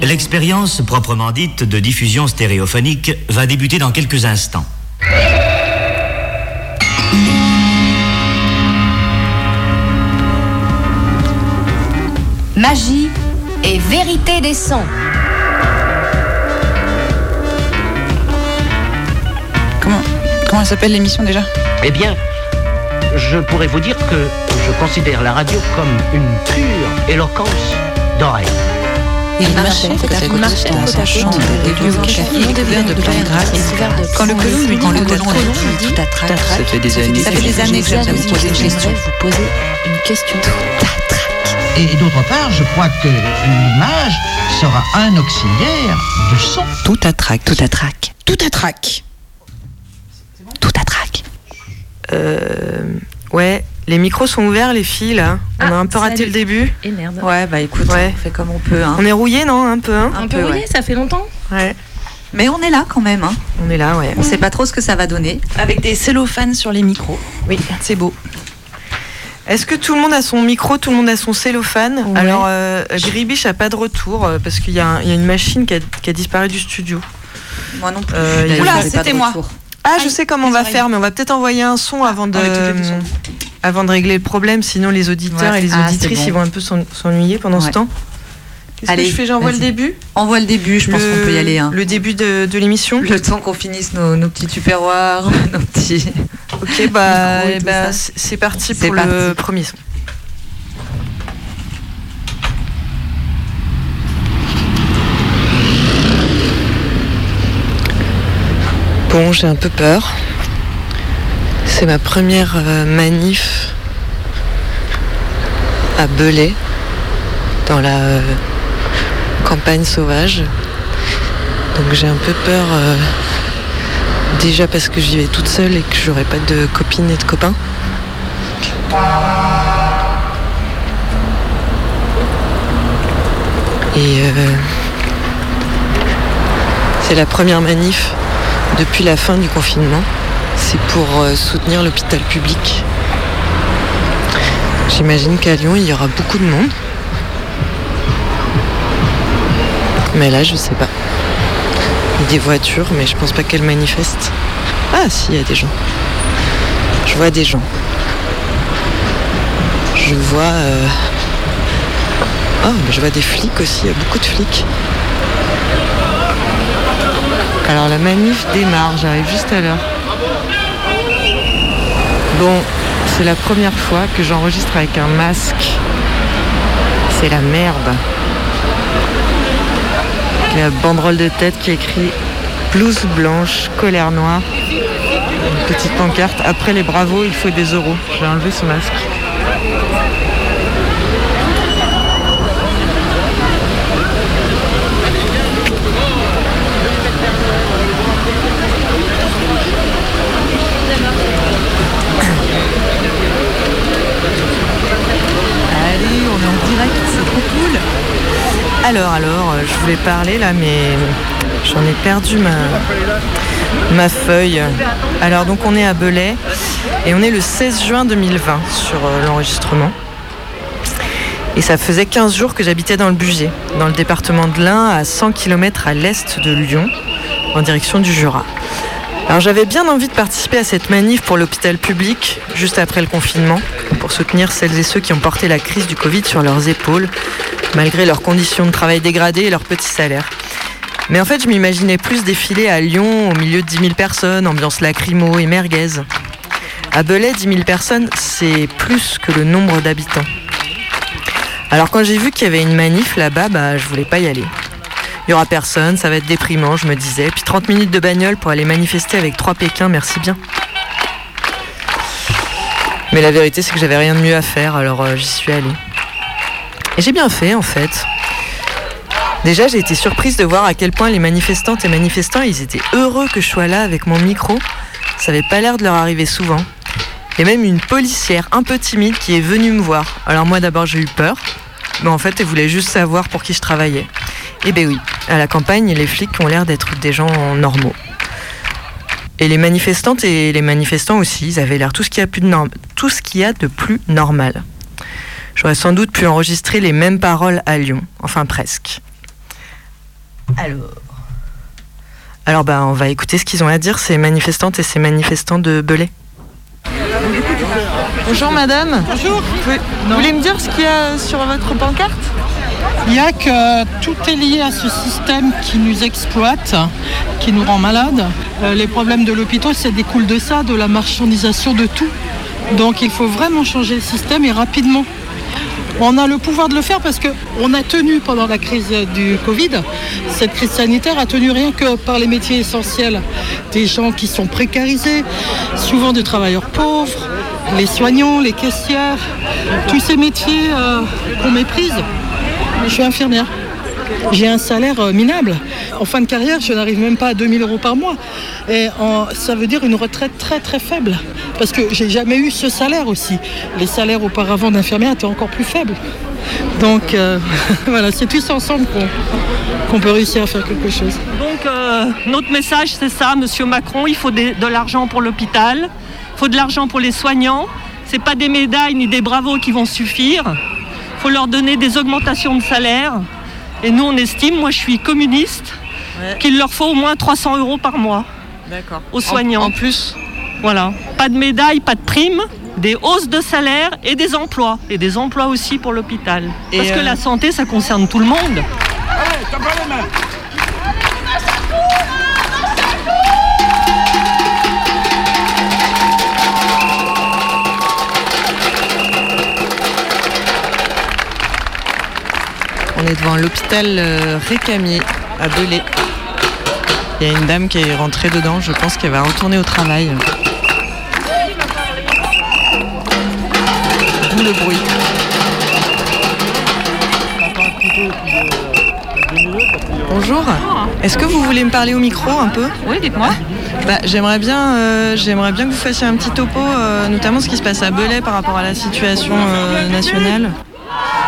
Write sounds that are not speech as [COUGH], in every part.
L'expérience proprement dite de diffusion stéréophonique va débuter dans quelques instants. Magie et vérité des sons. Comment, comment s'appelle l'émission déjà? Eh bien, je pourrais vous dire que je considère la radio comme une pure éloquence d'oreille. Il marchait côte à côte dans sa chambre des vieux cafés couverts de plein grâce. Quand le colon lui dit le colon lui dit ça fait des années ça fait des années que j'aime vous poser une question. vous poser une question. Et d'autre part, je crois que l'image sera un auxiliaire de son. Tout à trac, tout à trac. Tout à trac. Tout à trac. Euh, ouais, les micros sont ouverts, les filles, là. On a un peu raté salut. le début. Et merde. Ouais, bah écoute, Ouais. on fait comme on peut. Hein. On est rouillé, non Un peu, hein Un, un peu, peu, oui, ouais. ça fait longtemps. Ouais, Mais on est là quand même. Hein. on est là, ouais. On sait pas trop ce que ça va donner. Avec des cellophanes sur les micros. Oui, c'est beau. Est-ce que tout le monde a son micro, tout le monde a son cellophane? Ouais. Alors, euh, Gribiche a pas de retour euh, parce qu'il y, a un- il y a une machine qui a, qui a disparu du studio. Moi non plus. Euh, Oula, c'était moi. retour. Ah, je sais comment on va oreilles. faire, mais on va peut-être envoyer un son avant de, sons. avant de régler le problème, sinon les auditeurs Ouais. et les Ah, auditrices bon. ils vont un peu s'en- s'ennuyer pendant ce temps. Qu'est-ce Allez, que je fais J'envoie le début? On voit le début, je pense qu'on peut y aller. Hein. Le début de, de l'émission Le temps qu'on finisse nos, nos petits tupperwares, [LAUGHS] nos petits. Ok, bah, [LAUGHS] eh bah, ça. c'est parti pour le premier son. Bon, j'ai un peu peur. C'est ma première euh, manif à Belay, dans la euh, campagne sauvage. Donc j'ai un peu peur. euh, Déjà parce que j'y vais toute seule et que j'aurai pas de copines et de copains. Et c'est la première manif depuis la fin du confinement. C'est pour euh, soutenir l'hôpital public. J'imagine qu'à Lyon, il y aura beaucoup de monde. Mais là, je sais pas. Des voitures, mais je pense pas qu'elles manifestent. Ah, si, il y a des gens. Je vois des gens. Je vois. euh, Oh, mais je vois des flics aussi, il y a beaucoup de flics. Alors la manif démarre, j'arrive juste à l'heure. Bon, c'est la première fois que j'enregistre avec un masque. C'est la merde. La banderole de tête qui écrit blouse blanche, colère noire. Une petite pancarte. Après les bravos, il faut des euros. J'ai enlevé ce masque. Alors, alors, euh, je voulais parler là, mais j'en ai perdu ma, feuille. Alors, donc, on est à Belay et on est le 16 juin 2020 sur euh, l'enregistrement. Et ça faisait 15 jours que j'habitais dans le Bugey, dans le département de l'Ain, à 100 km à l'est de Lyon, en direction du Jura. Alors j'avais bien envie de participer à cette manif pour l'hôpital public, juste après le confinement, pour soutenir celles et ceux qui ont porté la crise du Covid sur leurs épaules, malgré leurs conditions de travail dégradées et leurs petits salaires. Mais en fait, je m'imaginais plus défiler à Lyon au milieu de 10 000 personnes, ambiance lacrymo et merguez. À Belay, 10 000 personnes, c'est plus que le nombre d'habitants. Alors quand j'ai vu qu'il y avait une manif là-bas, bah, je voulais pas y aller. Il y aura personne, ça va être déprimant, je me disais. Puis 30 minutes de bagnole pour aller manifester avec trois Pékins, merci bien. Mais la vérité, c'est que j'avais rien de mieux à faire, alors euh, j'y suis allée. Et j'ai bien fait, en fait. Déjà, j'ai été surprise de voir à quel point les manifestantes et manifestants, ils étaient heureux que je sois là avec mon micro. Ça avait pas l'air de leur arriver souvent. A même une policière un peu timide qui est venue me voir. Alors moi, d'abord, j'ai eu peur. Mais en fait, elle voulait juste savoir pour qui je travaillais. Eh ben oui, à la campagne, les flics ont l'air d'être des gens normaux. Et les manifestantes et les manifestants aussi, ils avaient l'air tout ce qu'il y a plus de norm- tout ce qu'il y a de plus normal. J'aurais sans doute pu enregistrer les mêmes paroles à Lyon, enfin presque. Alors. Alors, bah, on va écouter ce qu'ils ont à dire, ces manifestantes et ces manifestants de Belay. Bonjour madame. Bonjour. Vous voulez me dire ce qu'il y a sur votre pancarte? Il y a que tout est lié à ce système qui nous exploite, qui nous rend malades. Euh, les problèmes de l'hôpital, ça découle de ça, de la marchandisation de tout. Donc il faut vraiment changer le système et rapidement. On a le pouvoir de le faire parce qu'on a tenu pendant la crise du Covid. Cette crise sanitaire a tenu rien que par les métiers essentiels. Des gens qui sont précarisés, souvent des travailleurs pauvres, les soignants, les caissières, tous ces métiers euh, qu'on méprise. Je suis infirmière. J'ai un salaire euh, minable. En fin de carrière, je n'arrive même pas à 2000 euros par mois. Et ça veut dire une retraite très très faible. Parce que j'ai jamais eu ce salaire aussi. Les salaires auparavant d'infirmière étaient encore plus faibles. Donc euh, [LAUGHS] voilà, c'est tous ensemble qu'on peut réussir à faire quelque chose. Donc euh, notre message c'est ça, Monsieur Macron, il faut des- de l'argent pour l'hôpital, il faut de l'argent pour les soignants. C'est pas des médailles ni des bravos qui vont suffire. Il faut leur donner des augmentations de salaire. Et nous on estime, moi je suis communiste, qu'il leur faut au moins 300 euros par mois aux soignants. En, en plus Voilà, pas de médailles, pas de primes, des hausses de salaire et des emplois. Et des emplois aussi pour l'hôpital. Parce que euh, la santé, ça concerne tout le monde. On devant l'hôpital euh, Récamier à Belay. Il y a une dame qui est rentrée dedans, je pense qu'elle va retourner au travail. D'où le bruit. Bonjour. Est-ce que vous voulez me parler au micro un peu? Oui, dites-moi. Bah, j'aimerais bien, euh, j'aimerais bien que vous fassiez un petit topo, euh, notamment ce qui se passe à Belay par rapport à la situation euh, nationale.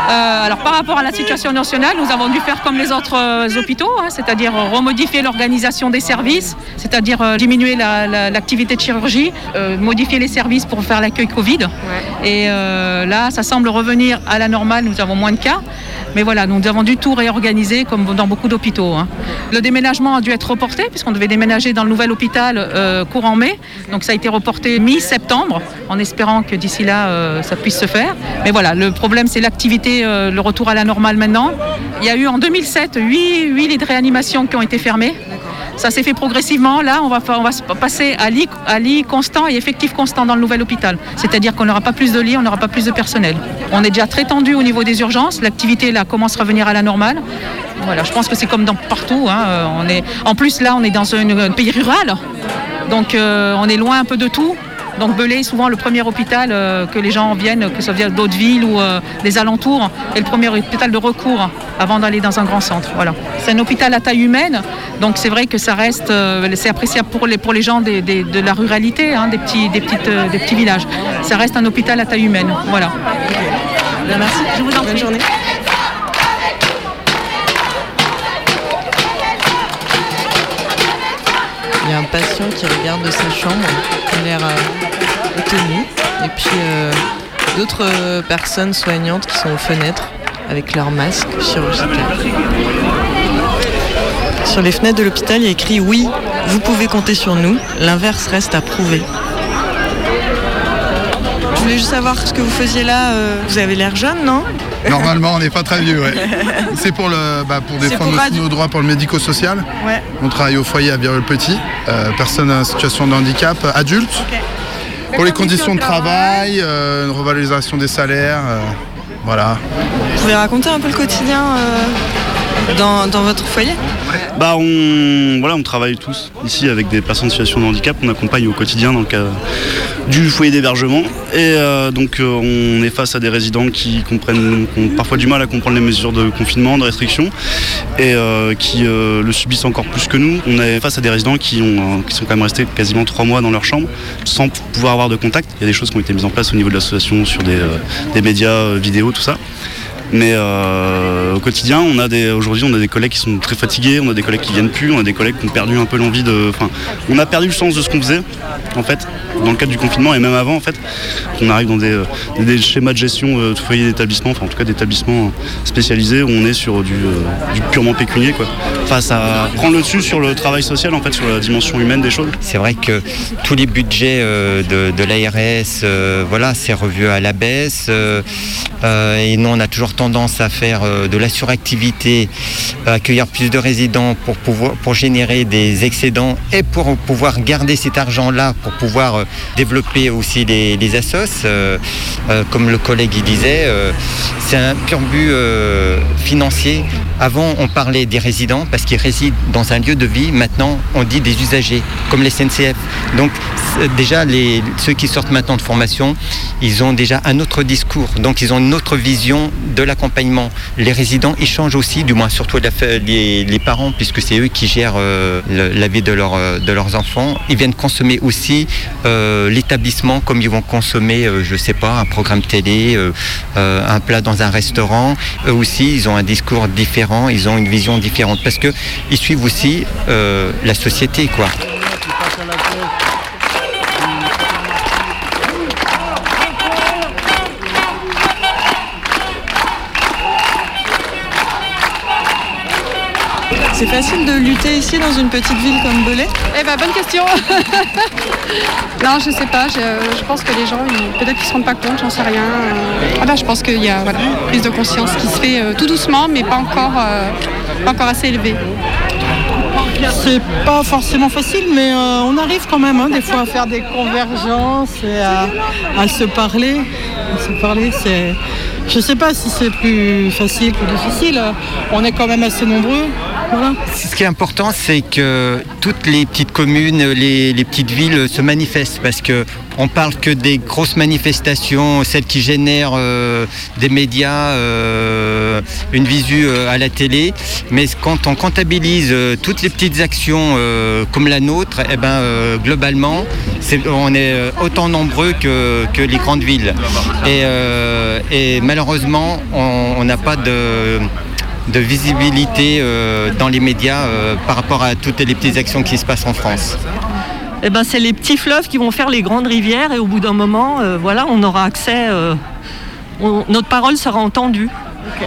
Euh, alors par rapport à la situation nationale, nous avons dû faire comme les autres euh, hôpitaux, hein, c'est-à-dire euh, remodifier l'organisation des services, c'est-à-dire euh, diminuer la- la- l'activité de chirurgie, modifier les services pour faire l'accueil Covid. Et là, ça semble revenir à la normale, nous avons moins de cas. Mais voilà, nous avons dû tout réorganiser comme dans beaucoup d'hôpitaux. hein. Le déménagement a dû être reporté puisqu'on devait déménager dans le nouvel hôpital courant mai. Donc ça a été reporté mi-septembre en espérant que d'ici là ça puisse se faire. Mais voilà, le problème c'est l'activité, euh, le retour à la normale maintenant. Il y a eu en 2007 huit, huit lits de réanimation qui ont été fermés. Ça s'est fait progressivement. Là, on va, on va se passer à lit, à lit constant et effectif constant dans le nouvel hôpital. C'est-à-dire qu'on n'aura pas plus de lits, on n'aura pas plus de personnel. On est déjà très tendu au niveau des urgences. L'activité là commence à revenir à la normale. Voilà, je pense que c'est comme dans partout. hein. Euh, On est, en plus, là, on est dans un, un pays rural. Donc, euh, on est loin un peu de tout. Donc, Belay est souvent le premier hôpital euh, que les gens viennent, que ce soit d'autres villes ou euh, des alentours, et le premier hôpital de recours avant d'aller dans un grand centre. Voilà. C'est un hôpital à taille humaine, donc c'est vrai que ça reste, euh, c'est appréciable pour les, pour les gens des- des- de la ruralité, hein, des, petits, des, petites, euh, des petits villages. Ça reste un hôpital à taille humaine. Voilà. Merci. Je vous en Bonne prie. journée. Patient qui regarde de sa chambre, qui a l'air euh, étonné. Et puis euh, d'autres euh, personnes soignantes qui sont aux fenêtres avec leur masque chirurgical. Sur les fenêtres de l'hôpital, il y a écrit Oui, vous pouvez compter sur nous. L'inverse reste à prouver. Je voulais juste savoir ce que vous faisiez là. euh, Vous avez l'air jeune, non Normalement, on n'est pas très vieux, ouais. [LAUGHS] C'est pour, le, bah, pour défendre pour nos droits pour le médico-social. Ouais. On travaille au foyer à Vireul-Petit, euh, personnes en situation de handicap, adultes. Pour les conditions de travail, euh, une revalorisation des salaires, euh, voilà. Vous pouvez raconter un peu le quotidien dans, dans votre foyer Bah on, voilà, on travaille tous ici avec des personnes en situation de handicap, on accompagne au quotidien dans le cas du foyer d'hébergement et euh, donc euh, on est face à des résidents qui comprennent ont parfois du mal à comprendre les mesures de confinement, de restriction et euh, qui le subissent encore plus que nous. On est face à des résidents qui, ont, qui sont quand même restés quasiment trois mois dans leur chambre sans pouvoir avoir de contact. Il y a des choses qui ont été mises en place au niveau de l'association sur des, des médias vidéo, tout ça. Mais euh, au quotidien, on a des, aujourd'hui, on a des collègues qui sont très fatigués, on a des collègues qui viennent plus, on a des collègues qui ont perdu un peu l'envie de. Enfin, on a perdu le sens de ce qu'on faisait, en fait, dans le cadre du confinement et même avant, en fait. On arrive dans des, euh, schémas de gestion euh, de foyers d'établissement, enfin en tout cas d'établissements spécialisés où on est sur du, euh, purement pécunier, quoi. Enfin, ça prend le dessus sur le travail social, en fait, sur la dimension humaine des choses. C'est vrai que tous les budgets euh, de, l'ARS, euh, voilà, c'est revu à la baisse. euh, euh, et nous, on a toujours tendance à faire euh, de la suractivité, accueillir plus de résidents pour pouvoir pour générer des excédents et pour pouvoir garder cet argent-là pour pouvoir euh, développer aussi les, les assos. Euh, comme le collègue il disait, c'est un pur but financier. Avant, on parlait des résidents parce qu'ils résident dans un lieu de vie. Maintenant, on dit des usagers, comme les SNCF. Donc, déjà, les, ceux qui sortent maintenant de formation, ils ont déjà un autre discours. Donc, ils ont une autre vision de l'accompagnement. Les résidents, ils changent aussi, du moins surtout les, parents, puisque c'est eux qui gèrent euh, la vie euh, de leurs enfants. Ils viennent consommer aussi euh, l'établissement comme ils vont consommer, euh, je sais pas, un programme télé, un plat dans un restaurant. Eux aussi, ils ont un discours différent, ils ont une vision différente parce que ils suivent aussi la société, quoi. C'est facile de lutter ici dans une petite ville comme Belay Eh ben bonne question. [LAUGHS] non, je sais pas. Je, je pense que les gens, peut-être qu'ils se rendent pas compte, j'en sais rien. Euh, Ah ben, je pense qu'il y a voilà, une prise de conscience qui se fait euh, tout doucement, mais pas encore, euh, pas encore assez élevée. C'est pas forcément facile, mais euh, on arrive quand même hein, des fois à faire des convergences et à, se parler. À se parler, c'est. Je sais pas si c'est plus facile ou difficile. On est quand même assez nombreux. Voilà. Ce qui est important, c'est que toutes les petites communes, les, les petites villes se manifestent parce que on parle que des grosses manifestations, celles qui génèrent euh, des médias, euh, une visu euh, à la télé. Mais quand on comptabilise toutes les petites actions comme la nôtre, eh ben, globalement, on est autant nombreux que, les grandes villes. Et, malheureusement, on n'a pas de visibilité dans les médias par rapport à toutes les petites actions qui se passent en France. Eh ben, c'est les petits fleuves qui vont faire les grandes rivières et au bout d'un moment, euh, voilà, on aura accès, euh, on- notre parole sera entendue.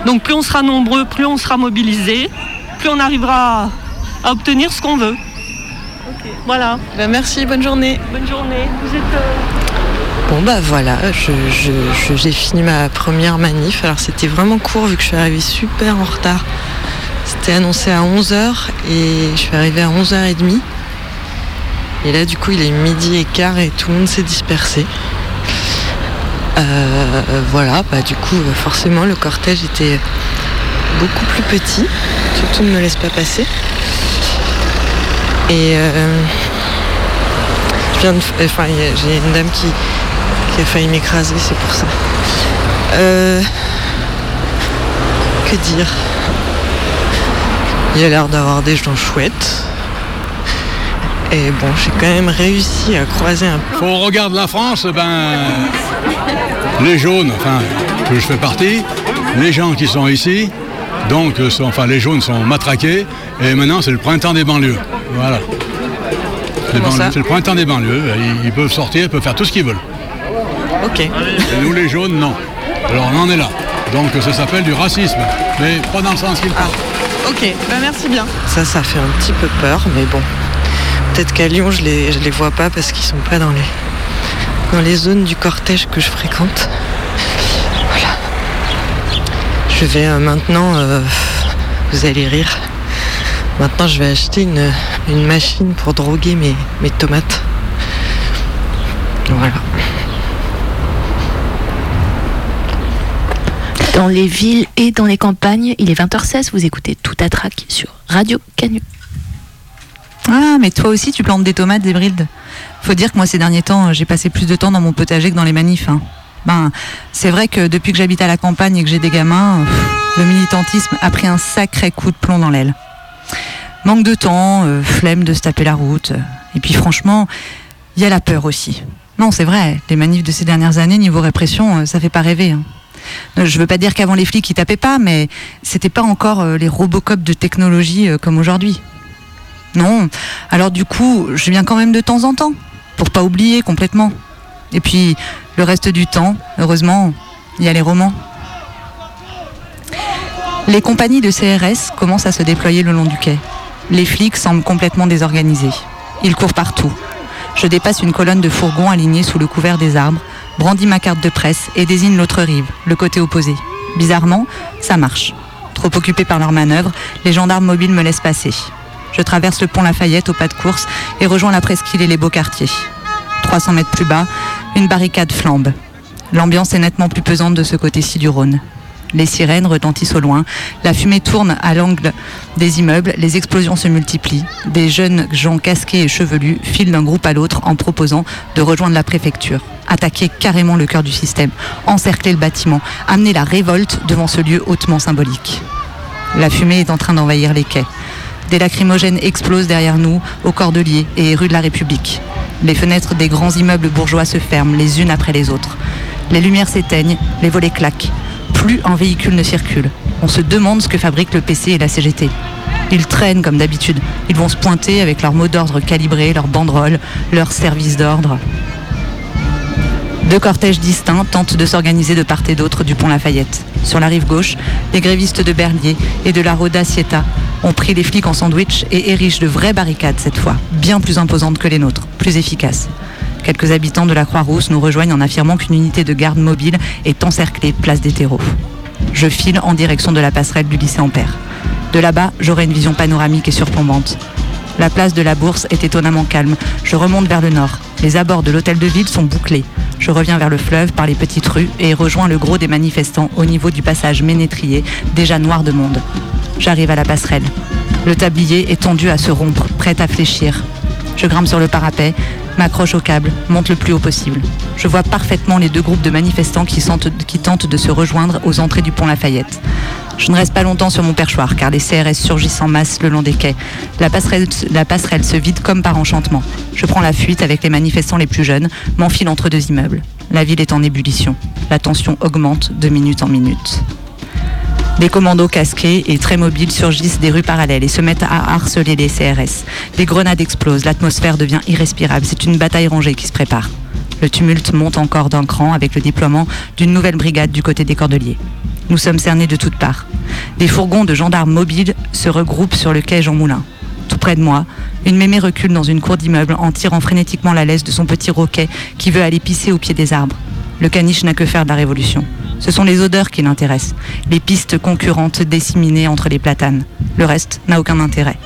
Donc plus on sera nombreux, plus on sera mobilisés, plus on arrivera à, à obtenir ce qu'on veut. Voilà. Ben, merci, bonne journée. Bonne journée. Vous êtes, euh, Bon bah voilà, je- je- je- j'ai fini ma première manif. Alors c'était vraiment court vu que je suis arrivée super en retard. C'était annoncé à 11h et je suis arrivée à 11h30. Et là du coup il est midi et quart et tout le monde s'est dispersé. Euh, voilà, bah du coup euh, forcément le cortège était beaucoup plus petit. Tout ne me laisse pas passer. Et euh, enfin, j'ai une dame qui, qui a failli m'écraser, c'est pour ça. Euh, que dire? Il a l'air d'avoir des gens chouettes. Et bon, j'ai quand même réussi à croiser un Faut on regarde la France, ben les jaunes, enfin que je fais partie, les gens qui sont ici, donc euh, sont- enfin les jaunes sont matraqués et maintenant c'est le printemps des banlieues. Voilà. C'est le printemps des banlieues. Ils, ils peuvent sortir, ils peuvent faire tout ce qu'ils veulent. Ok. Et nous les jaunes, non. Alors on en est là. Donc ça s'appelle du racisme, mais pas dans le sens qu'il faut. Ok, bah merci bien. Ça, ça fait un petit peu peur, mais bon. Peut-être qu'à Lyon, je les, je les vois pas parce qu'ils sont pas dans les, dans les zones du cortège que je fréquente. Voilà. Je vais euh, maintenant, euh, vous allez rire, maintenant je vais acheter une, une machine pour droguer mes, mes tomates. Voilà. Dans les villes et dans les campagnes, il est 20h16, vous écoutez tout à trac sur Radio Canu. Ah, mais toi aussi, tu plantes des tomates, Zébrilde. Faut dire que moi, ces derniers temps, j'ai passé plus de temps dans mon potager que dans les manifs. hein. Ben, c'est vrai que depuis que j'habite à la campagne et que j'ai des gamins, le militantisme a pris un sacré coup de plomb dans l'aile. Manque de temps, euh, flemme de se taper la route. Et puis franchement, il y a la peur aussi. Non, c'est vrai, les manifs de ces dernières années, niveau répression, euh, ça fait pas rêver. hein. Je veux pas dire qu'avant les flics ils tapaient pas, mais c'était pas encore euh, les Robocop de technologie euh, comme aujourd'hui. Non. Alors du coup, je viens quand même de temps en temps pour pas oublier complètement. Et puis le reste du temps, heureusement, il y a les romans. Les compagnies de CRS commencent à se déployer le long du quai. Les flics semblent complètement désorganisés. Ils courent partout. Je dépasse une colonne de fourgons alignés sous le couvert des arbres, brandis ma carte de presse et désigne l'autre rive, le côté opposé. Bizarrement, ça marche. Trop occupés par leurs manœuvres, les gendarmes mobiles me laissent passer. Je traverse le pont Lafayette au pas de course et rejoins la presqu'île et les beaux quartiers. 300 mètres plus bas, une barricade flambe. L'ambiance est nettement plus pesante de ce côté-ci du Rhône. Les sirènes retentissent au loin, la fumée tourne à l'angle des immeubles, les explosions se multiplient. Des jeunes gens casqués et chevelus filent d'un groupe à l'autre en proposant de rejoindre la préfecture, attaquer carrément le cœur du système, encercler le bâtiment, amener la révolte devant ce lieu hautement symbolique. La fumée est en train d'envahir les quais. Des lacrymogènes explosent derrière nous, au Cordelier et rue de la République. Les fenêtres des grands immeubles bourgeois se ferment les unes après les autres. Les lumières s'éteignent, les volets claquent. Plus un véhicule ne circule. On se demande ce que fabriquent le PC et la CGT. Ils traînent comme d'habitude. Ils vont se pointer avec leurs mots d'ordre calibrés, leurs banderoles, leurs services d'ordre. Deux cortèges distincts tentent de s'organiser de part et d'autre du pont Lafayette. Sur la rive gauche, les grévistes de Berlier et de la Roda Sieta ont pris les flics en sandwich et érigent de vraies barricades cette fois, bien plus imposantes que les nôtres, plus efficaces. Quelques habitants de la Croix-Rousse nous rejoignent en affirmant qu'une unité de garde mobile est encerclée place des terreaux. Je file en direction de la passerelle du lycée Ampère. De là-bas, j'aurai une vision panoramique et surplombante. La place de la Bourse est étonnamment calme. Je remonte vers le nord. Les abords de l'hôtel de ville sont bouclés. Je reviens vers le fleuve par les petites rues et rejoins le gros des manifestants au niveau du passage ménétrier, déjà noir de monde. J'arrive à la passerelle. Le tablier est tendu à se rompre, prêt à fléchir. Je grimpe sur le parapet, m'accroche au câble, monte le plus haut possible. Je vois parfaitement les deux groupes de manifestants qui, qui tentent de se rejoindre aux entrées du pont Lafayette. Je ne reste pas longtemps sur mon perchoir car les CRS surgissent en masse le long des quais. La passerelle, se vide comme par enchantement. Je prends la fuite avec les manifestants les plus jeunes, m'enfile entre deux immeubles. La ville est en ébullition. La tension augmente de minute en minute. Des commandos casqués et très mobiles surgissent des rues parallèles et se mettent à harceler les CRS. Des grenades explosent, l'atmosphère devient irrespirable. C'est une bataille rangée qui se prépare. Le tumulte monte encore d'un cran avec le déploiement d'une nouvelle brigade du côté des Cordeliers. Nous sommes cernés de toutes parts. Des fourgons de gendarmes mobiles se regroupent sur le quai Jean Moulin. Tout près de moi, une mémé recule dans une cour d'immeuble en tirant frénétiquement la laisse de son petit roquet qui veut aller pisser au pied des arbres. Le caniche n'a que faire de la révolution. Ce sont les odeurs qui l'intéressent, les pistes concurrentes disséminées entre les platanes. Le reste n'a aucun intérêt.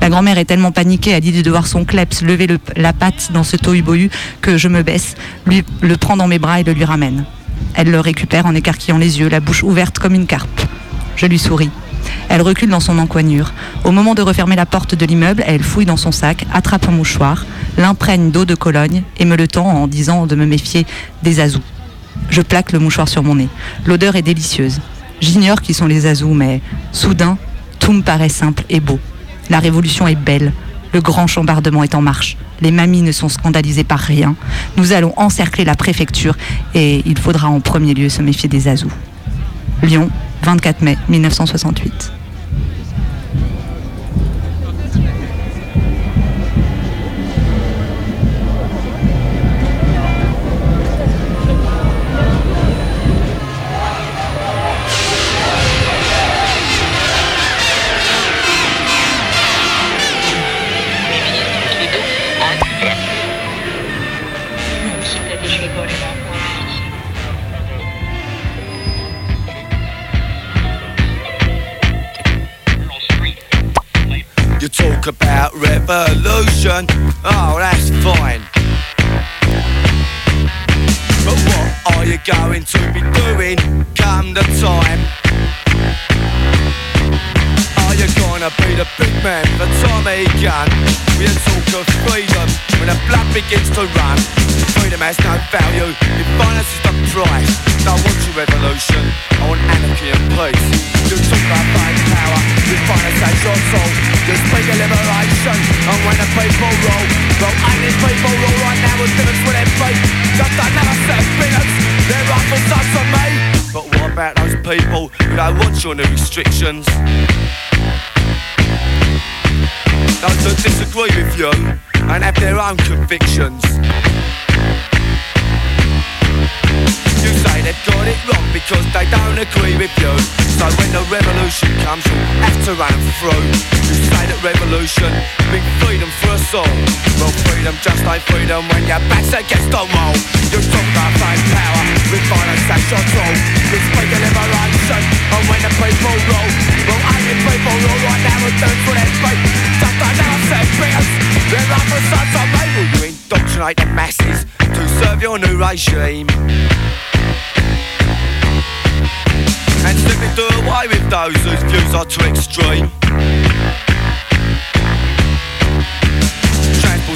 La grand-mère est tellement paniquée à l'idée de voir son kleps lever le- la patte dans ce tohu-bohu que je me baisse, lui le prends dans mes bras et le lui ramène. Elle le récupère en écarquillant les yeux, la bouche ouverte comme une carpe. Je lui souris. Elle recule dans son encoignure. Au moment de refermer la porte de l'immeuble, elle fouille dans son sac, attrape un mouchoir, l'imprègne d'eau de Cologne et me le tend en disant de me méfier des azous. Je plaque le mouchoir sur mon nez. L'odeur est délicieuse. J'ignore qui sont les azous, mais soudain, tout me paraît simple et beau. La révolution est belle. Le grand chambardement est en marche. Les mamies ne sont scandalisées par rien. Nous allons encercler la préfecture et il faudra en premier lieu se méfier des azous. Lyon, 24 mai 1968. About revolution, oh, that's fine. But what are you going to be doing come the time? Are you gonna be the big man, the Tommy gun? We talk of freedom when the blood begins to run. Freedom has no value, if violence is the price. I want your revolution, I want anarchy and peace. You talk about fireside your soul Just bring a liberation And when the people roll Well, I need people roll right now And divots will their be? Just another set of peanuts Their rifles are to me But what about those people Who don't want your new restrictions? Those who disagree with you And have their own convictions say they've got it wrong because they don't agree with you. So when the revolution comes, you have to run through. You say that revolution bring freedom for us all. Well, freedom just ain't freedom when your back's against the wall. You talk about fake power with violence that's your tool. You speak of liberation and when the people rule. Well, only people rule right now and do for their feet. Just like set figures. They're up for such a label. You indoctrinate the masses to serve your new regime. And simply do away with those whose views are too extreme.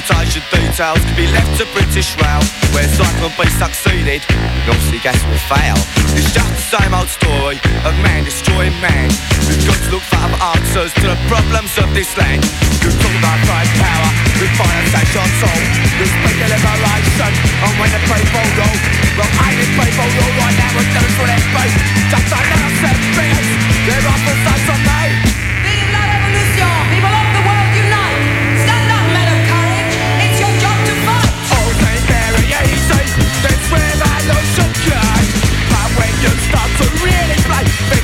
Transportation details can be left to British Rail. Where Cyclone B succeeded, Nazi gas will fail. It's just the same old story of man destroying man. We've got to look for other answers to the problems of this land. You talk about great power, we as your tool You speak of liberation, and when the people rule Well, ain't it people rule right now and do for their faith. Just now set figures, they're offering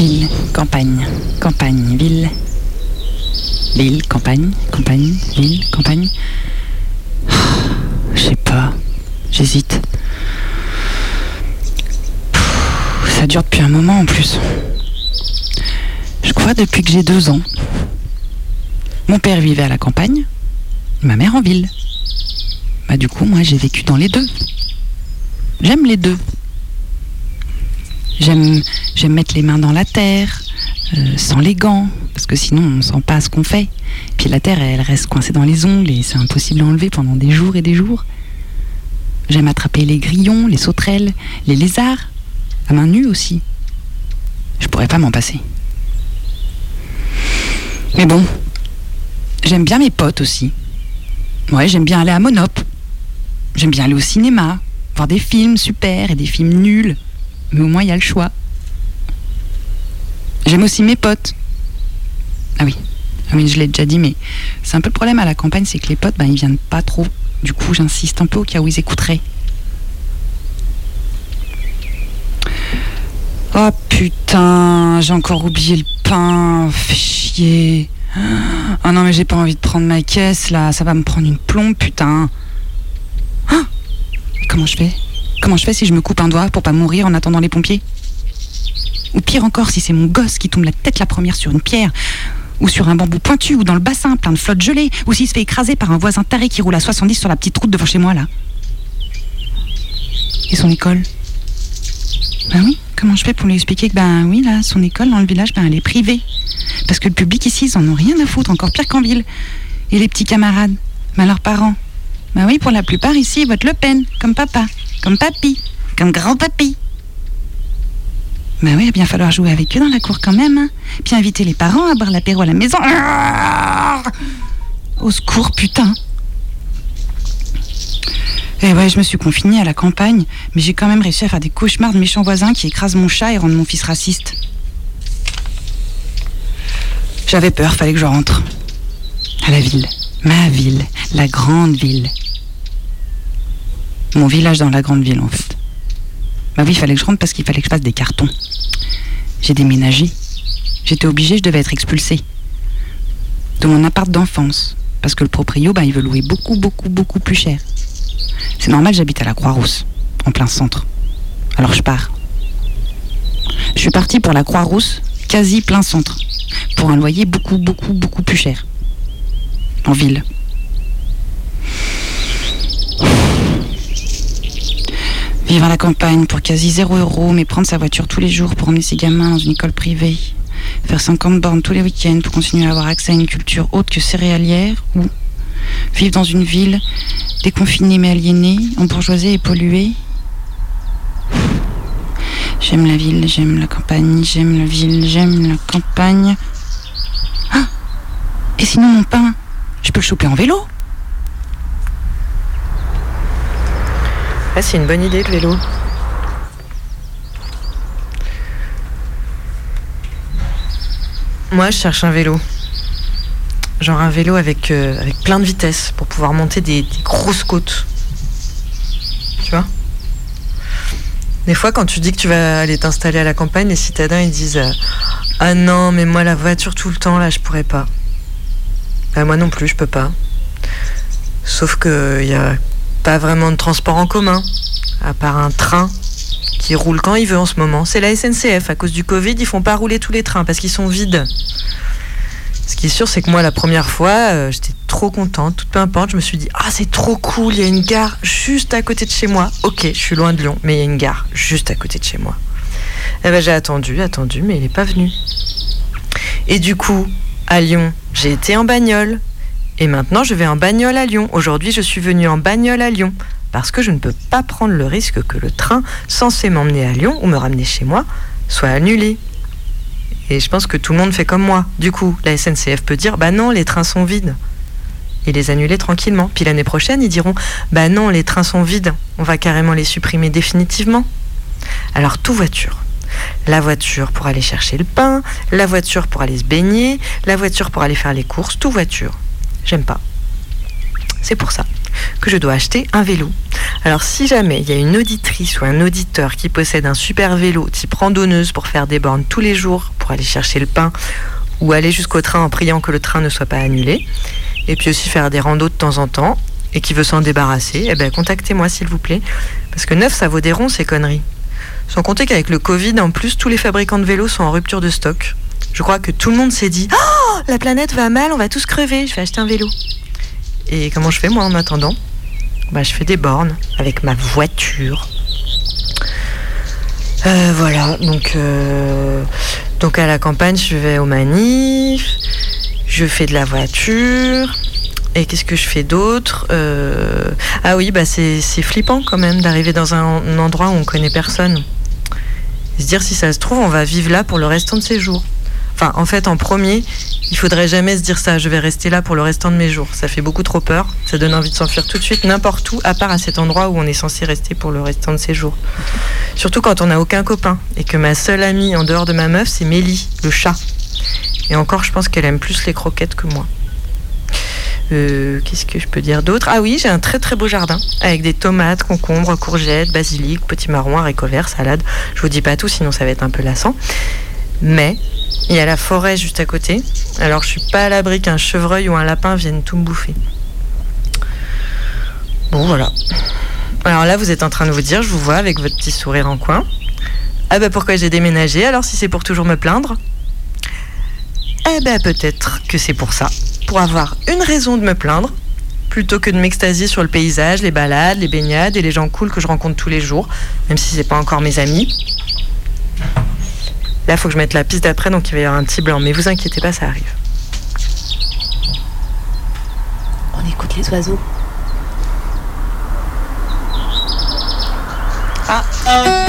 Ville, campagne, campagne, ville. Ville, campagne, campagne, ville, campagne. Je sais pas, j'hésite. Ça dure depuis un moment en plus. Je crois depuis que j'ai deux ans. Mon père vivait à la campagne, ma mère en ville. Bah du coup, moi j'ai vécu dans les deux. J'aime les deux. J'aime, mettre les mains dans la terre, euh, sans les gants, parce que sinon on sent pas ce qu'on fait. Puis la terre, elle reste coincée dans les ongles et c'est impossible à enlever pendant des jours et des jours. J'aime attraper les grillons, les sauterelles, les lézards, à main nue aussi. Je pourrais pas m'en passer. Mais bon, j'aime bien mes potes aussi. Ouais, j'aime bien aller à Monop. J'aime bien aller au cinéma, voir des films super et des films nuls. Mais au moins, il y a le choix. J'aime aussi mes potes. Ah oui, ah oui, je l'ai déjà dit, mais c'est un peu le problème à la campagne, c'est que les potes, ben, ils viennent pas trop. Du coup, j'insiste un peu au cas où ils écouteraient. Oh putain, j'ai encore oublié le pain. Fais chier. Oh non, mais j'ai pas envie de prendre ma caisse là, ça va me prendre une plombe, putain. Ah Comment je fais? Comment je fais si je me coupe un doigt pour pas mourir en attendant les pompiers? Ou pire encore, si c'est mon gosse qui tombe la tête la première sur une pierre, ou sur un bambou pointu, ou dans le bassin plein de flotte gelée, ou s'il se fait écraser par un voisin taré qui roule à 70 sur la petite route devant chez moi là. Et son école? Ben oui, comment je fais pour lui expliquer que ben oui, là, son école dans le village, ben elle est privée? Parce que le public ici, ils en ont rien à foutre, encore pire qu'en ville. Et les petits camarades? Ben leurs parents? Ben oui, pour la plupart ici, ils votent Le Pen, comme papa, comme papy, comme grand-papy. Ben oui, il va bien falloir jouer avec eux dans la cour quand même. Hein. Puis inviter les parents à boire l'apéro à la maison. Au secours, putain. Et ouais, je me suis confinée à la campagne, mais j'ai quand même réussi à faire des cauchemars de méchants voisins qui écrasent mon chat et rendent mon fils raciste. J'avais peur, fallait que je rentre. À la ville. Ma ville. La grande ville. Mon village dans la grande ville, en fait. Bah oui, il fallait que je rentre parce qu'il fallait que je fasse des cartons. J'ai déménagé. J'étais obligée, je devais être expulsée. De mon appart d'enfance. Parce que le proprio, bah, il veut louer beaucoup, beaucoup, beaucoup plus cher. C'est normal, j'habite à la Croix-Rousse, en plein centre. Alors je pars. Je suis partie pour la Croix-Rousse, quasi plein centre. Pour un loyer beaucoup, beaucoup, beaucoup plus cher. En ville. Vivre à la campagne pour quasi 0 euros, mais prendre sa voiture tous les jours pour emmener ses gamins dans une école privée. Faire 50 bornes tous les week-ends pour continuer à avoir accès à une culture autre que céréalière. Ou vivre dans une ville déconfinée mais aliénée, embourgeoisée et polluée. J'aime la ville, j'aime la campagne, j'aime la ville, j'aime la campagne. Ah Et sinon mon pain, je peux le choper en vélo? Ah, c'est une bonne idée le vélo. Moi, je cherche un vélo. Genre un vélo avec, euh, plein de vitesse pour pouvoir monter des, grosses côtes. Tu vois? Des fois, quand tu dis que tu vas aller t'installer à la campagne, les citadins ils disent euh, Ah non, mais moi, la voiture tout le temps, là, je pourrais pas. Bah, moi non plus, je peux pas. Sauf qu'il n'y a pas vraiment de transport en commun, à part un train qui roule quand il veut en ce moment. C'est la SNCF. À cause du Covid, ils font pas rouler tous les trains parce qu'ils sont vides. Ce qui est sûr, c'est que moi, la première fois, euh, j'étais trop contente, tout peu importe. Je me suis dit, ah, c'est trop cool, il y a une gare juste à côté de chez moi. Ok, je suis loin de Lyon, mais il y a une gare juste à côté de chez moi. Eh ben, j'ai attendu, attendu, mais il n'est pas venu. Et du coup, à Lyon, j'ai été en bagnole. Et maintenant, je vais en bagnole à Lyon. Aujourd'hui, je suis venue en bagnole à Lyon. Parce que je ne peux pas prendre le risque que le train censé m'emmener à Lyon ou me ramener chez moi soit annulé. Et je pense que tout le monde fait comme moi. Du coup, la SNCF peut dire Bah non, les trains sont vides. Et les annuler tranquillement. Puis l'année prochaine, ils diront Bah non, les trains sont vides. On va carrément les supprimer définitivement. Alors, tout voiture. La voiture pour aller chercher le pain, la voiture pour aller se baigner, la voiture pour aller faire les courses, tout voiture. J'aime pas. C'est pour ça que je dois acheter un vélo. Alors si jamais il y a une auditrice ou un auditeur qui possède un super vélo type randonneuse pour faire des bornes tous les jours, pour aller chercher le pain, ou aller jusqu'au train en priant que le train ne soit pas annulé, et puis aussi faire des randos de temps en temps, et qui veut s'en débarrasser, eh ben contactez-moi s'il vous plaît. Parce que neuf, ça vaut des ronds ces conneries. Sans compter qu'avec le Covid, en plus, tous les fabricants de vélos sont en rupture de stock. Je crois que tout le monde s'est dit Oh, la planète va mal, on va tous crever, je vais acheter un vélo. Et comment je fais moi en attendant? Bah, Je fais des bornes avec ma voiture. Euh, voilà, donc, euh, donc à la campagne, je vais au manif, je fais de la voiture. Et qu'est-ce que je fais d'autre Euh, Ah oui, bah c'est flippant quand même d'arriver dans un, endroit où on connaît personne. Se dire si ça se trouve, on va vivre là pour le restant de ses jours. Enfin, en fait, en premier, Il faudrait jamais se dire ça, je vais rester là pour le restant de mes jours. Ça fait beaucoup trop peur, ça donne envie de s'enfuir tout de suite n'importe où, à part à cet endroit où on est censé rester pour le restant de ses jours. Surtout quand on n'a aucun copain, et que ma seule amie en dehors de ma meuf, c'est Mélie, le chat. Et encore, je pense qu'elle aime plus les croquettes que moi. Euh, Qu'est-ce que je peux dire d'autre? Ah oui, j'ai un très très beau jardin avec des tomates, concombres, courgettes, basilic, petits marrons, haricots verts, salade. Je vous dis pas tout, sinon ça va être un peu lassant. Mais il y a la forêt juste à côté. Alors je suis pas à l'abri qu'un chevreuil ou un lapin viennent tout me bouffer. Bon voilà. Alors là, vous êtes en train de vous dire, je vous vois avec votre petit sourire en coin. Ah bah pourquoi j'ai déménagé? Alors si c'est pour toujours me plaindre? Eh ben peut-être que c'est pour ça. Pour avoir une raison de me plaindre, plutôt que de m'extasier sur le paysage, les balades, les baignades et les gens cool que je rencontre tous les jours, même si c'est pas encore mes amis. Là, faut que je mette la piste d'après, donc il va y avoir un petit blanc. Mais vous inquiétez pas, ça arrive. On écoute les oiseaux. Ah.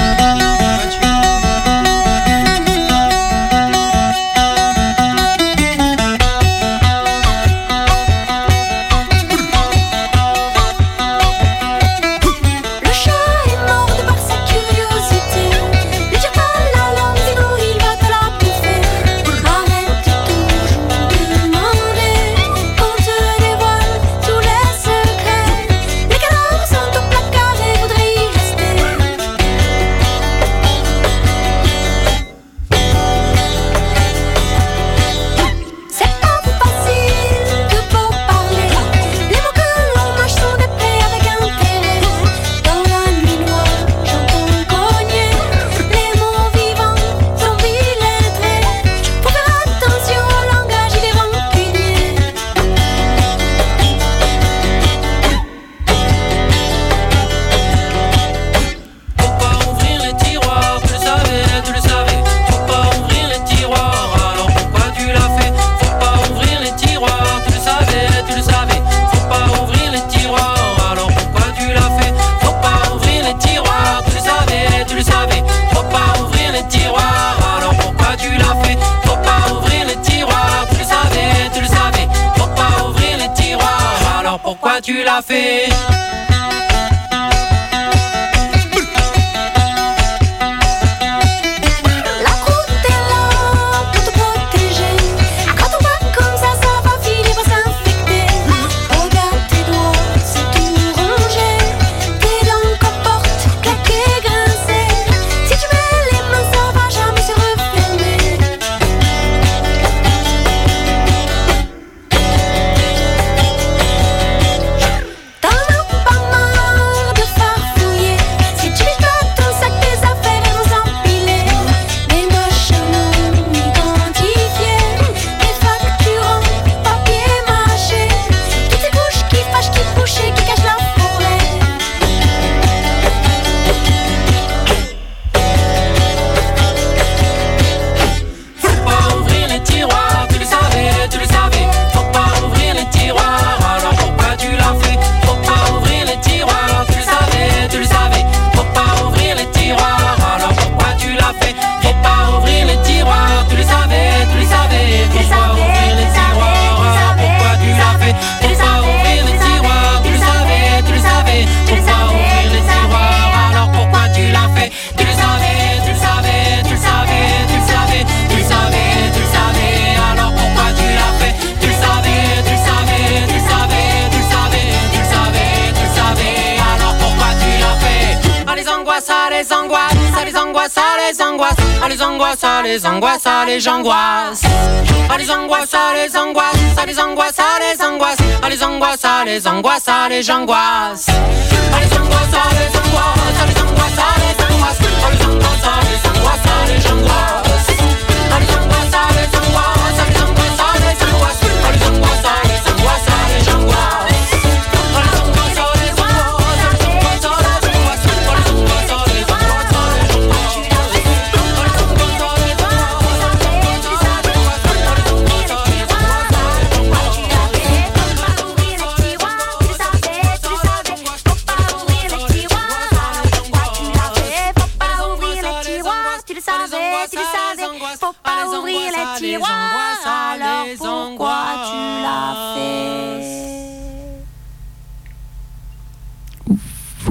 Angoisses, les angoisses, ah les angoisses, les angoisses, les angoisses. Ah les angoisses, les angoisses, ah les angoisses, les angoisses, ah les angoisses, les angoisses, les angoisses. Ah les angoisses, ah les angoisses, ah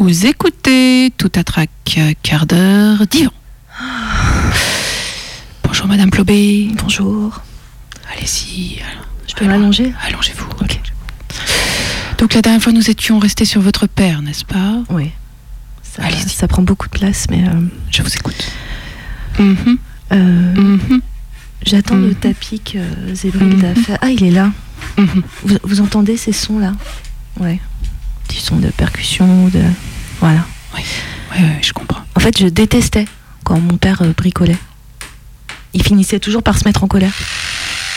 Vous écoutez tout à trac, euh, quart d'heure, divan. Bonjour Madame Plobé. Bonjour. Allez-y. Je peux m'allonger? Allongez-vous. Donc la dernière fois nous étions restés sur votre père, n'est-ce pas? Oui. Ça, ça prend beaucoup de place, mais. euh, Je vous écoute. euh, J'attends le tapis que a fait. Ah, il est là. Vous, vous entendez ces sons-là? Ouais. Petits sons de percussion, de. Voilà. Oui, oui, je comprends. En fait, je détestais quand mon père euh, bricolait. Il finissait toujours par se mettre en colère.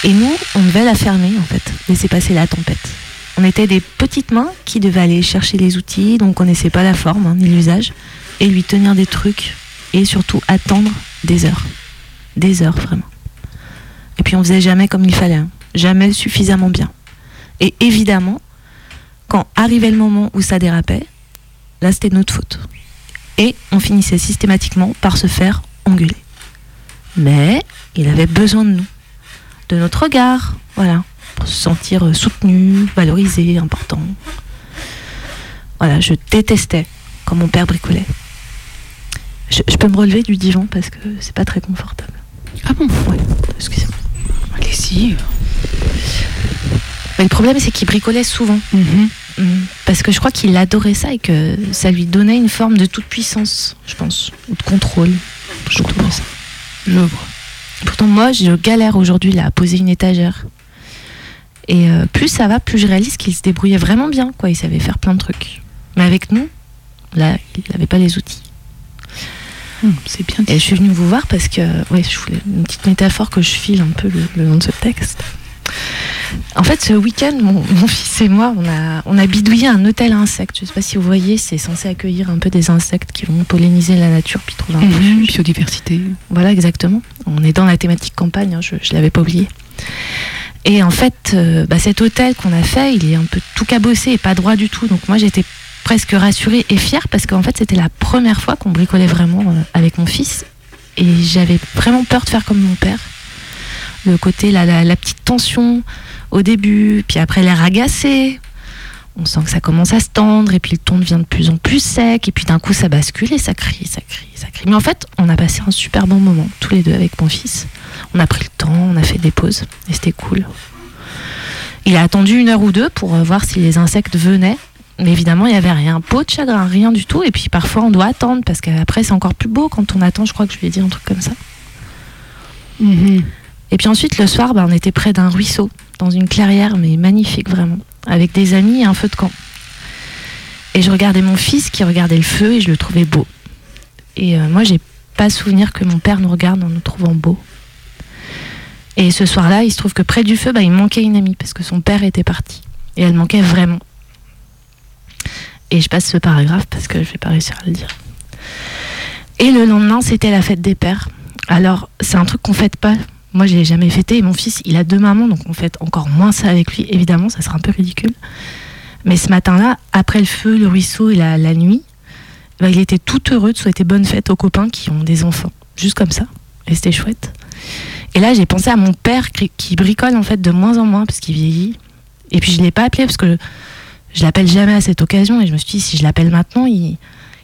Et nous, on devait la fermer, en fait, laisser passer la tempête. On était des petites mains qui devaient aller chercher les outils, donc on connaissait pas la forme hein, ni l'usage, et lui tenir des trucs, et surtout attendre des heures. Des heures, vraiment. Et puis on faisait jamais comme il fallait, hein. jamais suffisamment bien. Et évidemment, quand arrivait le moment où ça dérapait, là c'était de notre faute. Et on finissait systématiquement par se faire engueuler. Mais il avait besoin de nous, de notre regard, voilà, pour se sentir soutenu, valorisé, important. Voilà, je détestais quand mon père bricolait. Je, je peux me relever du divan parce que c'est pas très confortable. Ah bon? Ouais, excusez-moi. Allez-y. Mais le problème, c'est qu'il bricolait souvent. Mhm. Parce que je crois qu'il adorait ça et que ça lui donnait une forme de toute puissance, je pense, ou de contrôle. Je trouve ça. Je vois. Pourtant, moi, je galère aujourd'hui là à poser une étagère. Et euh, plus ça va, plus je réalise qu'il se débrouillait vraiment bien, quoi. Il savait faire plein de trucs. Mais avec nous, là, il n'avait pas les outils. c'est bien. Et je suis venue vous voir parce que, ouais, je voulais une petite métaphore que je file un peu le, le long de ce texte. En fait, ce week-end, mon, [LAUGHS] mon fils et moi, on a, on a bidouillé un hôtel à insectes. Je sais pas si vous voyez, c'est censé accueillir un peu des insectes qui vont polliniser la nature puis trouver un Mhm, biodiversité. Voilà, exactement. On est dans la thématique campagne, hein, je ne l'avais pas oublié. Et en fait, euh, bah, cet hôtel qu'on a fait, il est un peu tout cabossé et pas droit du tout. Donc moi, j'étais presque rassurée et fière parce qu'en fait, c'était la première fois qu'on bricolait vraiment euh, avec mon fils. Et j'avais vraiment peur de faire comme mon père. Le côté, la, la, petite tension au début, puis après l'air agacé. On sent que ça commence à se tendre, et puis le ton devient de plus en plus sec, et puis d'un coup ça bascule et ça crie, ça crie, ça crie. Mais en fait, on a passé un super bon moment, tous les deux avec mon fils. On a pris le temps, on a fait des pauses, et c'était cool. Il a attendu une heure ou deux pour euh, voir si les insectes venaient. Mais évidemment, il n'y avait rien. Peau de chagrin, rien du tout. Et puis parfois, on doit attendre parce qu'après, c'est encore plus beau quand on attend. Je crois que je lui ai dit un truc comme ça. Et puis ensuite, le soir, bah, on était près d'un ruisseau, dans une clairière, mais magnifique vraiment, avec des amis et un feu de camp. Et je regardais mon fils qui regardait le feu et je le trouvais beau. Et euh, moi, j'ai pas souvenir que mon père nous regarde en nous trouvant beaux. Et ce soir-là, il se trouve que près du feu, bah, il manquait une amie parce que son père était parti. Et elle manquait vraiment. Et je passe ce paragraphe parce que je vais pas réussir à le dire. Et le lendemain, c'était la fête des pères. Alors, c'est un truc qu'on fête pas. Moi, je l'ai jamais fêté. Et mon fils, il a deux mamans, donc on fête encore moins ça avec lui. Évidemment, ça sera un peu ridicule. Mais ce matin-là, après le feu, le ruisseau et la, nuit, bah, il était tout heureux de souhaiter bonne fête aux copains qui ont des enfants. Juste comme ça. Et c'était chouette. Et là, j'ai pensé à mon père qui, bricole en fait de moins en moins parce qu'il vieillit. Et puis je l'ai pas appelé parce que je l'appelle jamais à cette occasion. Et je me suis dit, si je l'appelle maintenant, il,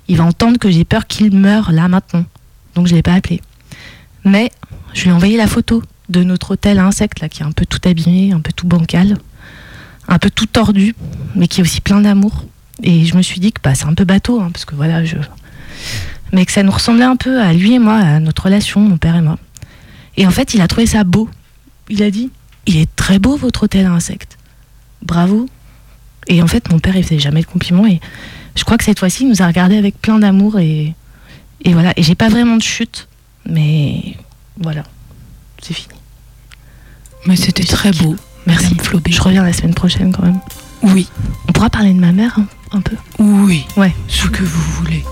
il va entendre que j'ai peur qu'il meure là maintenant. Donc je l'ai pas appelé. Mais je lui ai envoyé la photo de notre hôtel à insectes qui est un peu tout abîmé, un peu tout bancal, un peu tout tordu, mais qui est aussi plein d'amour. Et je me suis dit que bah, c'est un peu bateau, hein, parce que voilà, je. Mais que ça nous ressemblait un peu à lui et moi, à notre relation, mon père et moi. Et en fait, il a trouvé ça beau. Il a dit Il est très beau votre hôtel à insectes. Bravo. Et en fait, mon père, il faisait jamais de compliments. Et je crois que cette fois-ci, il nous a regardé avec plein d'amour. Et, et voilà. Et j'ai pas vraiment de chute. Mais voilà. C'est fini. Mais c'était très beau. Merci. Je reviens la semaine prochaine quand même. Oui. On pourra parler de ma mère hein, un peu. Oui. Ouais. Ce que vous voulez.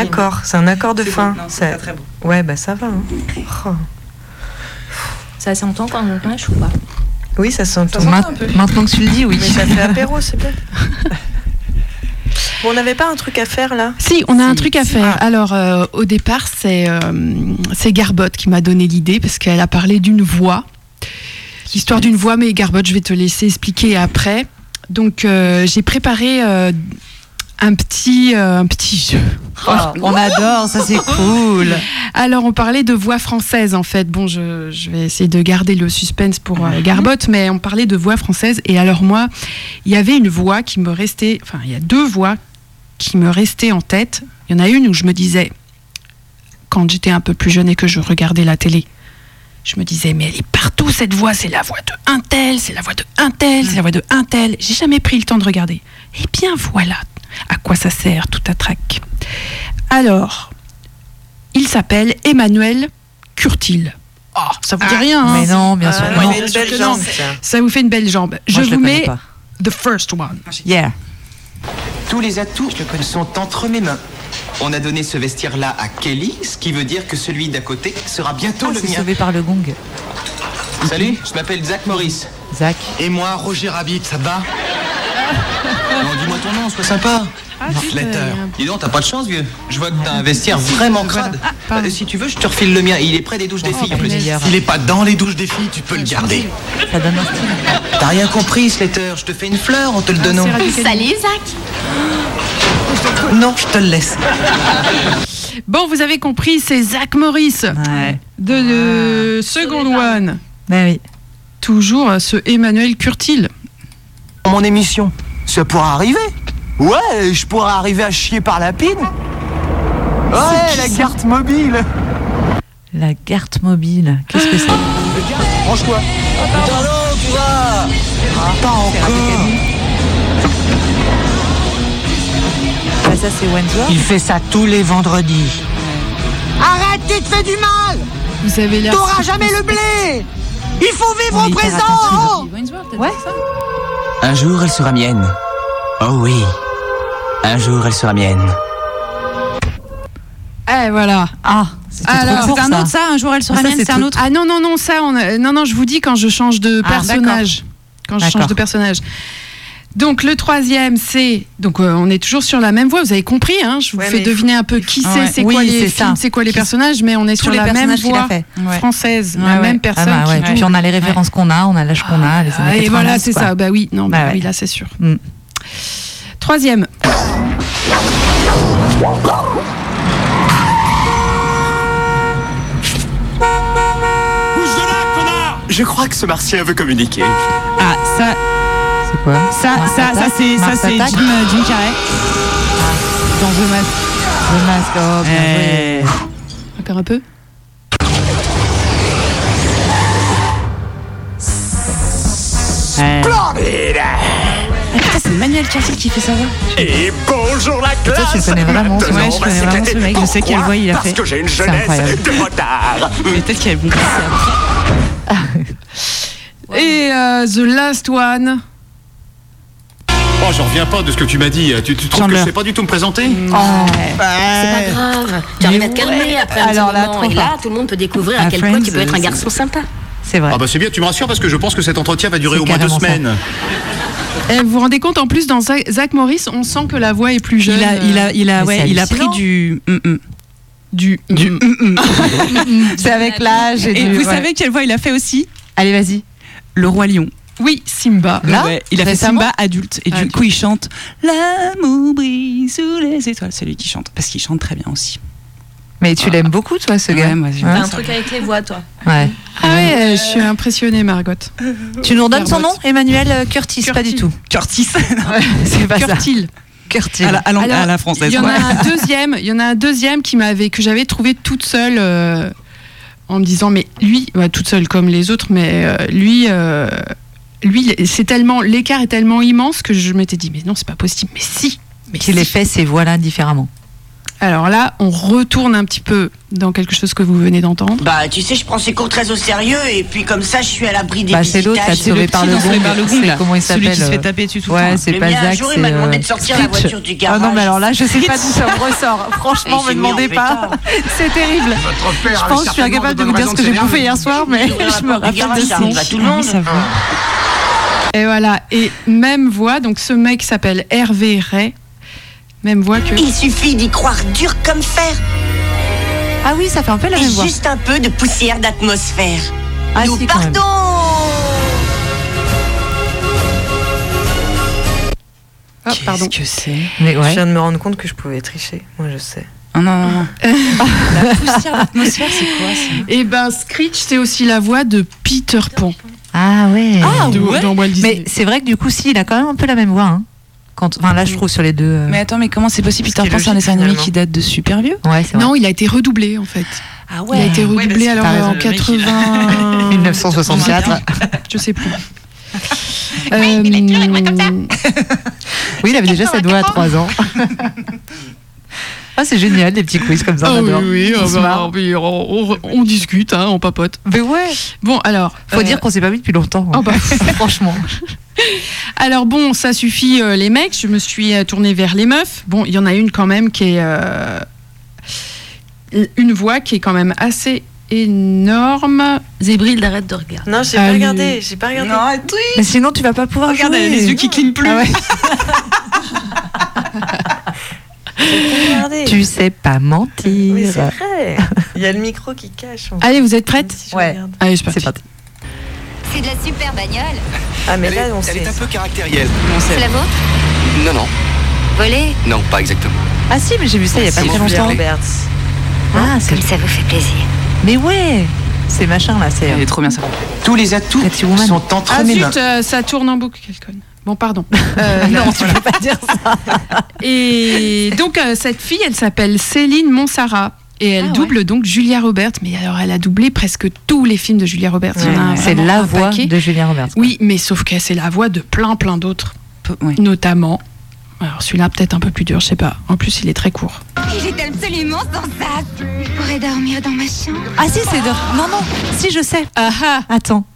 Accord, c'est un accord de fin. bon, non, c'est Ça- pas très bon. Ouais, bah ça va. hein. Oh. Ça s'entend quand on pêche ou pas? Oui, ça s'entend. Ma- Maintenant que tu le dis, oui. Mais ça fait apéro, [LAUGHS] c'est bien. Bon, on n'avait pas un truc à faire là? Si, on a un truc à faire. Alors, euh, au départ, c'est euh, Garbotte qui m'a donné l'idée parce qu'elle a parlé d'une voix. Histoire d'une voix, mais Garbotte, je vais te laisser expliquer après. Donc, euh, j'ai préparé euh, un, petit, euh, un petit jeu. Oh, [LAUGHS] on adore, ça c'est cool. Alors, on parlait de voix française en fait. Bon, je, je vais essayer de garder le suspense pour euh, Garbotte, mais on parlait de voix française. Et alors, moi, il y avait une voix qui me restait. Enfin, il y a deux voix qui me restaient en tête. Il y en a une où je me disais, quand j'étais un peu plus jeune et que je regardais la télé, je me disais, mais elle est partout cette voix, c'est la voix de un tel, c'est la voix de un tel, c'est la voix de un tel. J'ai jamais pris le temps de regarder. Eh bien voilà à quoi ça sert tout à trac. Alors, il s'appelle Emmanuel Curtil. Oh, ça vous dit rien hein Mais non, bien sûr. Ah, non. mais une belle que non. jambe. Ça vous fait une belle jambe. je Moi, je le vous mets pas. the first one. Yeah. Tous les atouts sont entre mes mains. On a donné ce vestiaire-là à Kelly, ce qui veut dire que celui d'à côté sera bientôt Ah, le c'est mien. sauvé par le gong. Salut, je m'appelle Zach Morris. Zach. Et moi, Roger Rabbit, ça te va? Dis-moi ton nom, sois sympa. Slater. Dis donc, t'as pas de chance, vieux. Je vois que t'as un vestiaire vraiment crade. Euh, si tu veux, je te refile le mien. Il est près des douches des filles en plus. meilleur. S'il est pas dans les douches des filles, tu peux le garder. Ça donne un style. T'as rien compris, Slater. Je te fais une fleur en te le donnant. Salut Zach Non, je te le laisse. Bon, vous avez compris, c'est Zach Morris Ouais. de Second One. Ben oui. Toujours euh, ce Emmanuel Curtil. Mon émission, ça pourra arriver. Ouais, je pourrais arriver à chier par la pine. Ouais, la carte mobile. La carte mobile. Qu'est-ce que c'est Branche-toi. Putain, non, tu vas. Pas encore. Ah, ça c'est Wentworth. Il fait ça tous les vendredis. Arrête, tu te fais du mal Vous avez l'air. T'auras jamais le blé Il faut vivre au présent hein Ouais. Un jour, elle sera mienne. Oh oui. Un jour, elle sera mienne. Eh voilà. Ah, Alors, c'est un ça. autre, ça, un jour elle sera Ah, mienne, c'est un autre. Ah non, non, non, ça, on a- non, non, je vous dis quand je change de Ah, personnage. Quand je change de personnage. Donc le troisième, c'est donc euh, on est toujours sur la même voie. Vous avez compris, hein Je vous Ouais, fais deviner un peu qui Ah c'est, ouais. c'est Oui, quoi les c'est films, ça. c'est quoi les personnages, mais on est tous sur les la même voie fait. Française, Ouais, la ouais. même Ah personne. bah ouais. qui Puis on a les références qu'on a, on a l'âge qu'on a, les Ah, et voilà, 90, c'est quoi. ça. Bah oui, non, bah Bah oui, là c'est sûr. Mm. Troisième. Je crois que ce martien veut communiquer. Ah, ça, C'est quoi ça, Mars ça, ça c'est, ça Mars c'est Jim, Attack euh, Jim Carrey. Dans The Mask. The Mask, oh, bien Eh. joué. Encore un peu. Ah putain, c'est Manuel Curtil qui fait ça. va Et bonjour la classe tu le connais vraiment, Maintenant, ouais, je connais vraiment ce mec, je sais quelle voix il a Parce fait. que j'ai une C'est jeunesse incroyable. de retard. [LAUGHS] Mais peut-être qu'elle vont passer après. Et euh, the last one. Oh, j'en reviens pas de ce que tu m'as dit. Tu, tu trouves que je sais pas du tout me présenter Oh. C'est pas grave. Tu arrives à te calmer après un Alors petit là, moment. Et là, tout le monde peut découvrir Ah, à quel point tu peux être un c'est- garçon sympa. C'est vrai. Ah bah c'est bien, tu me rassures parce que je pense que cet entretien va durer au moins deux semaines. Eh, vous vous rendez compte, en plus, dans Zach Morris, on sent que la voix est plus jeune. Il a, il a, il a, Mais ouais, il a pris du. hum, hum. Du. Du. [LAUGHS] C'est avec l'âge et, Et du- vous ouais. savez quelle voix il a fait aussi Allez, vas-y. Le Roi Lion. Oui, Simba. Là Ouais, il a fait Simba adulte. Et Ah, du coup, il chante L'amour brille sous les étoiles. C'est lui qui chante. Parce qu'il chante très bien aussi. Mais tu l'aimes beaucoup, toi, ce Ouais, gars moi, T'as un ça. truc avec les voix, toi. Ouais. Ah ouais, je suis impressionnée, Margot. Tu nous redonnes son nom. Emmanuel euh, Curtis, pas du tout. Curtis. [LAUGHS] [LAUGHS] C'est pas ça. Curtil. Curtis. à, la, à l'ang- Alors, à la française. Il y en a ouais. un [LAUGHS] deuxième, il y en a un deuxième qui m'avait que j'avais trouvé toute seule euh, en me disant mais lui ouais, toute seule comme les autres mais euh, lui euh, lui c'est tellement l'écart est tellement immense que je m'étais dit mais non c'est pas possible mais si mais Qu'il si. ait fait voix-là différemment. Alors là, on retourne un petit peu dans quelque chose que vous venez d'entendre. Bah, tu sais, je prends ces cours très au sérieux et puis comme ça, je suis à l'abri des Bah, c'est l'autre, là, sauvé par le gong. comment il Celui s'appelle qui se fait euh, taper dessus tout le Ouais, temps. c'est Mais pas un Zach, jour, il m'a demandé euh, de sortir la voiture du Ah garage. non, mais alors là, je sais pas d'où ça me [LAUGHS] ressort. Franchement, me demandez pas. [LAUGHS] C'est terrible. père Je pense que je suis incapable de vous dire ce que j'ai bouffé hier soir, mais [LAUGHS] je me rappelle de ça tout le monde. Et voilà, et même voix, donc ce mec s'appelle Hervé Ray, même voix que... Il suffit d'y croire dur comme fer. Ah oui, ça fait un peu la Et même voix. juste un peu de poussière d'atmosphère. Ah Nous si, partons Ah, pardon. Qu'est-ce que c'est? Mais ouais. Je viens de me rendre compte que je pouvais tricher. Moi, je sais. Oh non, non, non. [LAUGHS] La poussière d'atmosphère, c'est quoi ça? Et ben Screech, c'est aussi la voix de Peter Pan. Ah ouais. Ah De- ouais dans Walt Disney. Mais c'est vrai que du coup, si, il a quand même un peu la même voix. Hein. Quand, enfin, là, je trouve sur les deux. euh, Mais attends, mais comment c'est possible? Peter Pan, c'est un dessin animé qui date de super vieux? Ouais. Non, il a été redoublé en fait. Ah Il a été Ouais, redoublé alors en raison, le mec, il a- 80... 1964. [LAUGHS] Je sais plus. Euh, [LAUGHS] Oui, il avait déjà cette voix à 3 ans. [LAUGHS] ah, c'est génial, les petits quiz comme ça. Ah oui, oui, On ah se bah, marre. oui, on, on- on discute, hein, on papote. Mais ouais. Bon, alors. Faut euh, dire qu'on s'est pas vu depuis longtemps. hein. Oh bah, [LAUGHS] Franchement. [LAUGHS] Alors bon, ça suffit euh, les mecs. Je me suis euh, tournée vers les meufs. Bon, il y en a une quand même qui est euh, une voix qui est quand même assez énorme. Zébrilde, arrête de regarder. Non, j'ai pas regardé. J'ai pas regardé. Mais sinon, tu vas pas pouvoir Regarde, jouer. a les yeux qui clignent plus. Ah ouais. [LAUGHS] Tu sais pas mentir. Mais c'est vrai. Il y a le micro qui cache. en fait. Allez, vous êtes Si je Ouais. regarde. Allez, c'est parti. parti. C'est de la super bagnole. Ah, mais Elle là, est, on elle sait. est un peu caractérielle. C'est la vôtre Non, non. Volée Non, pas exactement. Ah si, mais j'ai vu ça il y a pas Comment très longtemps. Ah, c'est Comme ça vous fait plaisir. Mais ouais, c'est machin là, c'est. Elle est trop bien ça. Tous les atouts Woman. sont entre Ah mes zut, mains. euh, ça tourne en boucle, quelle conne. Bon, pardon. Euh, [LAUGHS] non, tu peux pas dire ça. [LAUGHS] Et donc, euh, cette fille, elle s'appelle Céline Monsara. Et elle Ah ouais. double donc Julia Roberts. Mais alors, elle a doublé presque tous les films de Julia Roberts. C'est la voix paquet. de Julien Roberts. Oui, mais sauf que c'est la voix de plein, plein d'autres. Notamment. Alors, celui-là, peut-être un peu plus dur, je sais pas. En plus, il est très court. Il est absolument sans ça. Je pourrais dormir dans ma chambre. Ah si, c'est de... Non, non, si je sais. Ah ah Attends.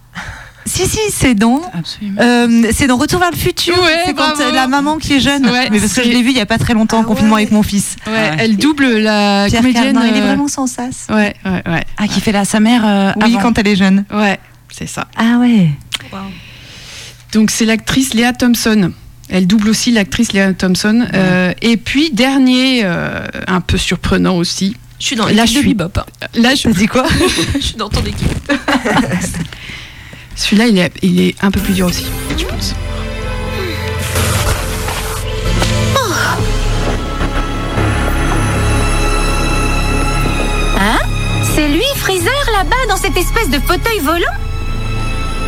Si, si, c'est dans... Absolument. euh, c'est dans Retour vers le futur. Ouais, c'est quand bravo. euh, la maman qui est jeune. Ouais, mais parce que je l'ai vu il y a pas très longtemps en Ah confinement ouais. avec mon fils. Ouais, elle double la Pierre comédienne. Cardin, il est euh, vraiment sans sas. Ouais, ouais, ouais. Ah, qui fait la sa mère euh, Oui, avant. quand elle est jeune. Ouais, c'est ça. Ah ouais. Donc, c'est l'actrice Léa Thompson. Elle double aussi l'actrice Léa Thompson. Euh, et puis, dernier, euh, un peu surprenant aussi. Je suis dans Là, l'équipe je de suis- Bebop. Là, je T'as dit quoi? [LAUGHS] Je suis dans ton équipe. [LAUGHS] Celui-là, il est, il est un peu plus dur aussi, je pense. Hein? C'est lui, Freezer, là-bas, dans cette espèce de fauteuil volant?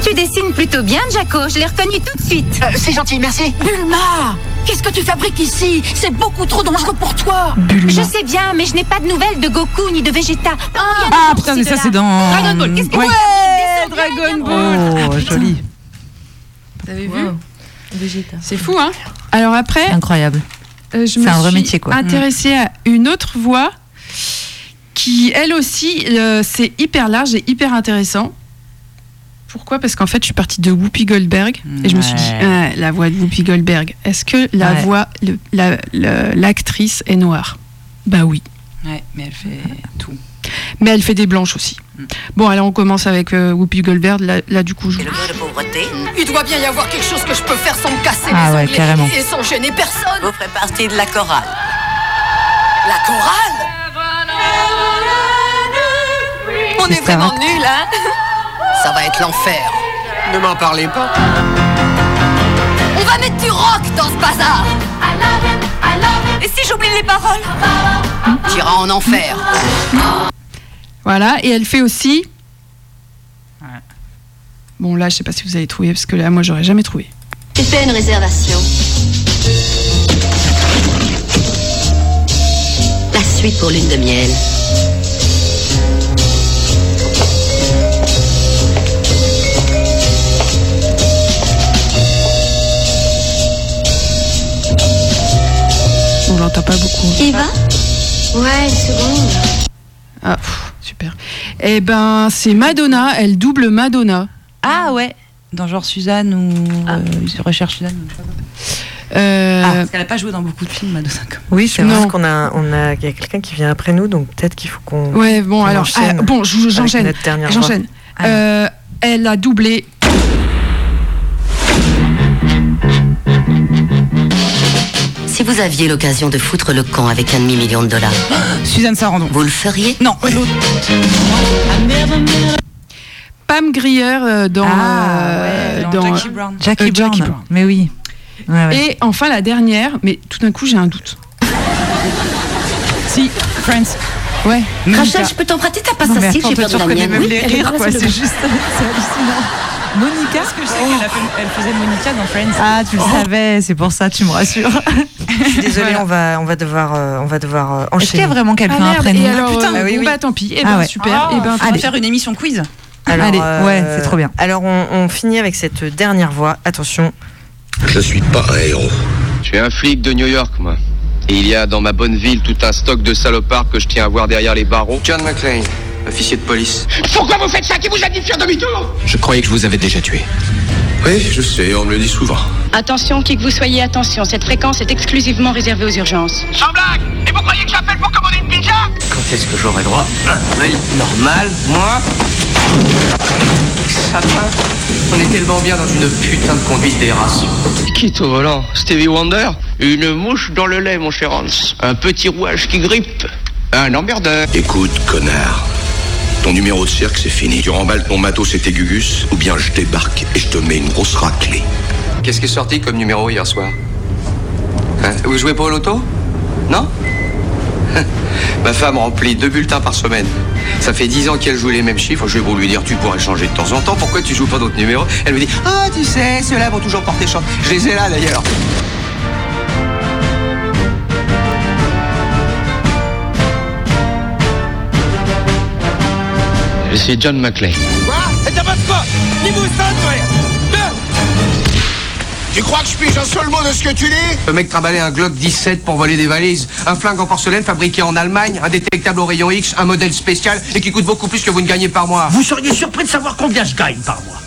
Tu dessines plutôt bien, Jaco. Je l'ai reconnu tout de suite. Euh, C'est gentil, merci. Bulma Qu'est-ce que tu fabriques ici? C'est beaucoup trop dangereux pour toi Je sais bien, mais je n'ai pas de nouvelles de Goku ni de Vegeta. Ah putain, mais ça c'est dans. Dragon Ball, qu'est-ce que Ouais. c'est Dragon Ball Oh, joli. Vous avez vu C'est fou, hein? Alors après, Incroyable. euh, je C'est me un vrai suis métier, quoi. intéressée à une autre voix qui, elle aussi, euh, c'est hyper large et hyper intéressant. Pourquoi? Parce qu'en fait, je suis partie de Whoopi Goldberg et je me suis dit, ah, la voix de Whoopi Goldberg, est-ce que la Ouais. voix, le- la- la- l'actrice est noire? Bah oui. Ouais, mais elle fait tout. Mais elle fait des blanches aussi. Bon, alors on commence avec euh, Whoopi Goldberg. Là, là, du coup, je... Le mot de pauvreté. Il doit bien y avoir quelque chose que je peux faire sans me casser Ah les ouais, carrément. et sans gêner personne. Vous ferez partie de la chorale. La chorale? On est vraiment nuls, hein? Ça va être l'enfer. Ne m'en parlez pas. On va mettre du rock dans ce bazar Et si j'oublie les paroles? T'iras en enfer. Voilà, et elle fait aussi. Bon, là, je sais pas si vous allez trouver, parce que là, moi, j'aurais jamais trouvé. Tu fais une réservation. La suite pour lune de miel. Pas beaucoup. Eva Ouais, une seconde. Ah, pff, super. Eh ben, c'est Madonna, elle double Madonna. Ah ouais, dans genre Suzanne ou euh, je recherche Suzanne. Euh, Ah, parce qu'elle a pas joué dans beaucoup de films, Madonna. comme- Oui, c'est vrai qu'on a, on a, y a quelqu'un qui vient après nous, donc peut-être qu'il faut qu'on. Ouais, bon, alors, ah, bon, j'enchaîne. J'enchaîne. Euh, elle a doublé. Si vous aviez l'occasion de foutre le camp avec un demi-million de dollars, [GASPS] Suzanne Sarandon. vous le feriez? Non, l'autre. Pam Grier euh, dans, Ah, euh, ouais, dans- dans Jackie Brown. Jackie euh, Brown. Mais oui. Ouais, ouais. Et enfin la dernière, mais tout d'un coup j'ai un doute. [LAUGHS] Si, Friends. Ouais. Rachel, je peux t'emprunter ta passe Non, mais à cils, attends, j'ai toi, perdu tu la reconnais mienne. même Oui, les elle est rires, quoi. C'est juste, c'est hallucinant. Monica, ce que je sais qu'elle a fait- elle faisait Monica dans Friends. Ah, tu le savais, c'est pour ça, tu me rassures. [LAUGHS] Je suis désolée, on va, on va devoir, euh, on va devoir euh, enchaîner. Est-ce qu'il y a vraiment quelqu'un Ah, merde, après nous alors, putain, euh, ah oui, bah tant pis. Eh Ah ben, ouais. super. Eh ben, on va allez. faire une émission quiz. Alors, Allez, euh, ouais, c'est trop bien. Alors, on, on finit avec cette dernière voix. Attention. Je suis pas un héros. Je suis un flic de New York, moi. Et il y a dans ma bonne ville tout un stock de salopards que je tiens à voir derrière les barreaux. John McClane, officier de police. Pourquoi vous faites ça Qui vous a dit de faire demi-tour Je croyais que je vous avais déjà tué. Oui, je sais, on me le dit souvent. Attention, qui que vous soyez, attention, cette fréquence est exclusivement réservée aux urgences. Sans blague Et vous croyez que j'appelle pour commander une pizza Quand est-ce que j'aurai droit œil normal, moi Ça va On est tellement bien dans une putain de conduite d'aération. Qui est au volant Stevie Wonder Une mouche dans le lait, mon cher Hans. Un petit rouage qui grippe. Un emmerdeur. Écoute, connard. Ton numéro de cirque, c'est fini. Tu remballes ton matos et tes gugus, ou bien je débarque et je te mets une grosse raclée. Qu'est-ce qui est sorti comme numéro hier soir Hein, Vous jouez pas au loto Non [LAUGHS] Ma femme remplit deux bulletins par semaine. Ça fait dix ans qu'elle joue les mêmes chiffres. Je vais beau lui dire, tu pourrais changer de temps en temps. Pourquoi tu joues pas d'autres numéros? Elle me dit, ah, tu sais, ceux-là vont toujours porter chance. Je les ai là d'ailleurs. Je suis John McClane. Quoi Et t'as pas de quoi Ni vous ça, toi Tu crois que je pige un seul mot de ce que tu dis Le mec travaillait un Glock 17 pour voler des valises, un flingue en porcelaine fabriqué en Allemagne, un détectable au rayon X, un modèle spécial et qui coûte beaucoup plus que vous ne gagnez par mois. Vous seriez surpris de savoir combien je gagne par mois.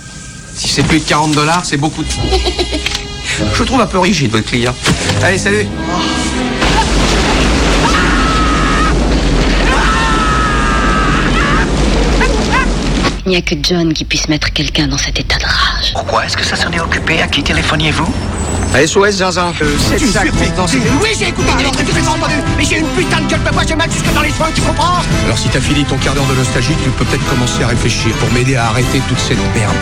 Si c'est plus de 40 dollars, c'est beaucoup de... [LAUGHS] Je trouve un peu rigide, votre client. Allez, salut Il n'y a que John qui puisse mettre quelqu'un dans cet état de rage. Pourquoi est-ce que ça s'en est occupé? À qui téléphoniez-vous? SOS, Zinzin. Euh, c'est ça, Oui, j'ai écouté des trucs que j'ai pas entendu. Mais j'ai une putain de gueule de bois, j'ai mal jusque dans les cheveux, tu comprends? Alors si t'as fini ton quart d'heure de nostalgie, tu peux peut-être commencer à réfléchir pour m'aider à arrêter toute cette merde.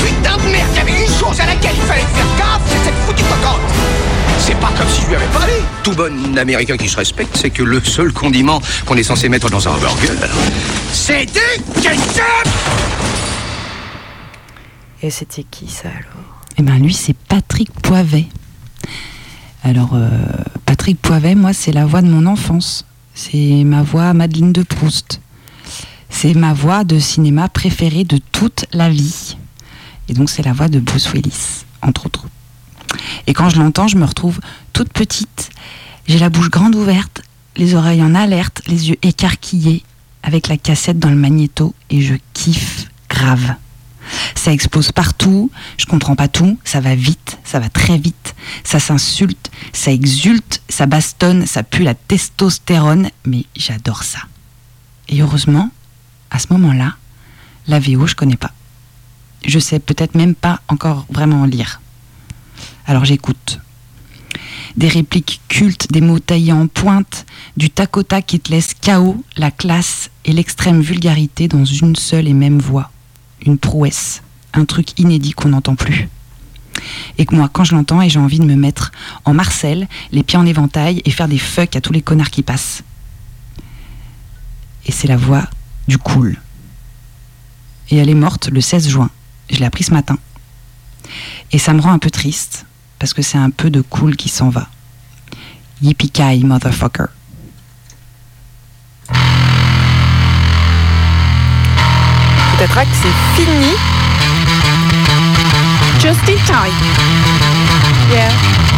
Putain de merde, il y avait une chose à laquelle il fallait faire gaffe, c'est cette foutue cocotte. C'est pas comme si je lui avais parlé. Tout bon américain qui se respecte, c'est que le seul condiment qu'on est censé mettre dans un hamburger, C'est du ketchup Et c'était qui ça alors Eh ben lui, c'est Patrick Poivet. Alors, euh, Patrick Poivet, moi, c'est la voix de mon enfance. C'est ma voix Madeleine de Proust. C'est ma voix de cinéma préférée de toute la vie. Et donc, c'est la voix de Bruce Willis, entre autres. Et quand je l'entends, je me retrouve toute petite. J'ai la bouche grande ouverte, les oreilles en alerte, les yeux écarquillés, avec la cassette dans le magnéto, et je kiffe grave. Ça explose partout, je comprends pas tout, ça va vite, ça va très vite, ça s'insulte, ça exulte, ça bastonne, ça pue la testostérone, mais j'adore ça. Et heureusement, à ce moment-là, la VO, je connais pas. Je sais peut-être même pas encore vraiment lire. Alors j'écoute. Des répliques cultes, des mots taillés en pointe, du tac qui te laisse KO, la classe et l'extrême vulgarité dans une seule et même voix une prouesse, un truc inédit qu'on n'entend plus. Et que moi, quand je l'entends, et j'ai envie de me mettre en Marcel, les pieds en éventail et faire des fucks à tous les connards qui passent. Et c'est la voix du cool. Et elle est morte le 16 juin. Je l'ai appris ce matin. Et ça me rend un peu triste, parce que c'est un peu de cool qui s'en va. Yippee motherfucker. Peut-être que c'est fini. Just in time. Yeah.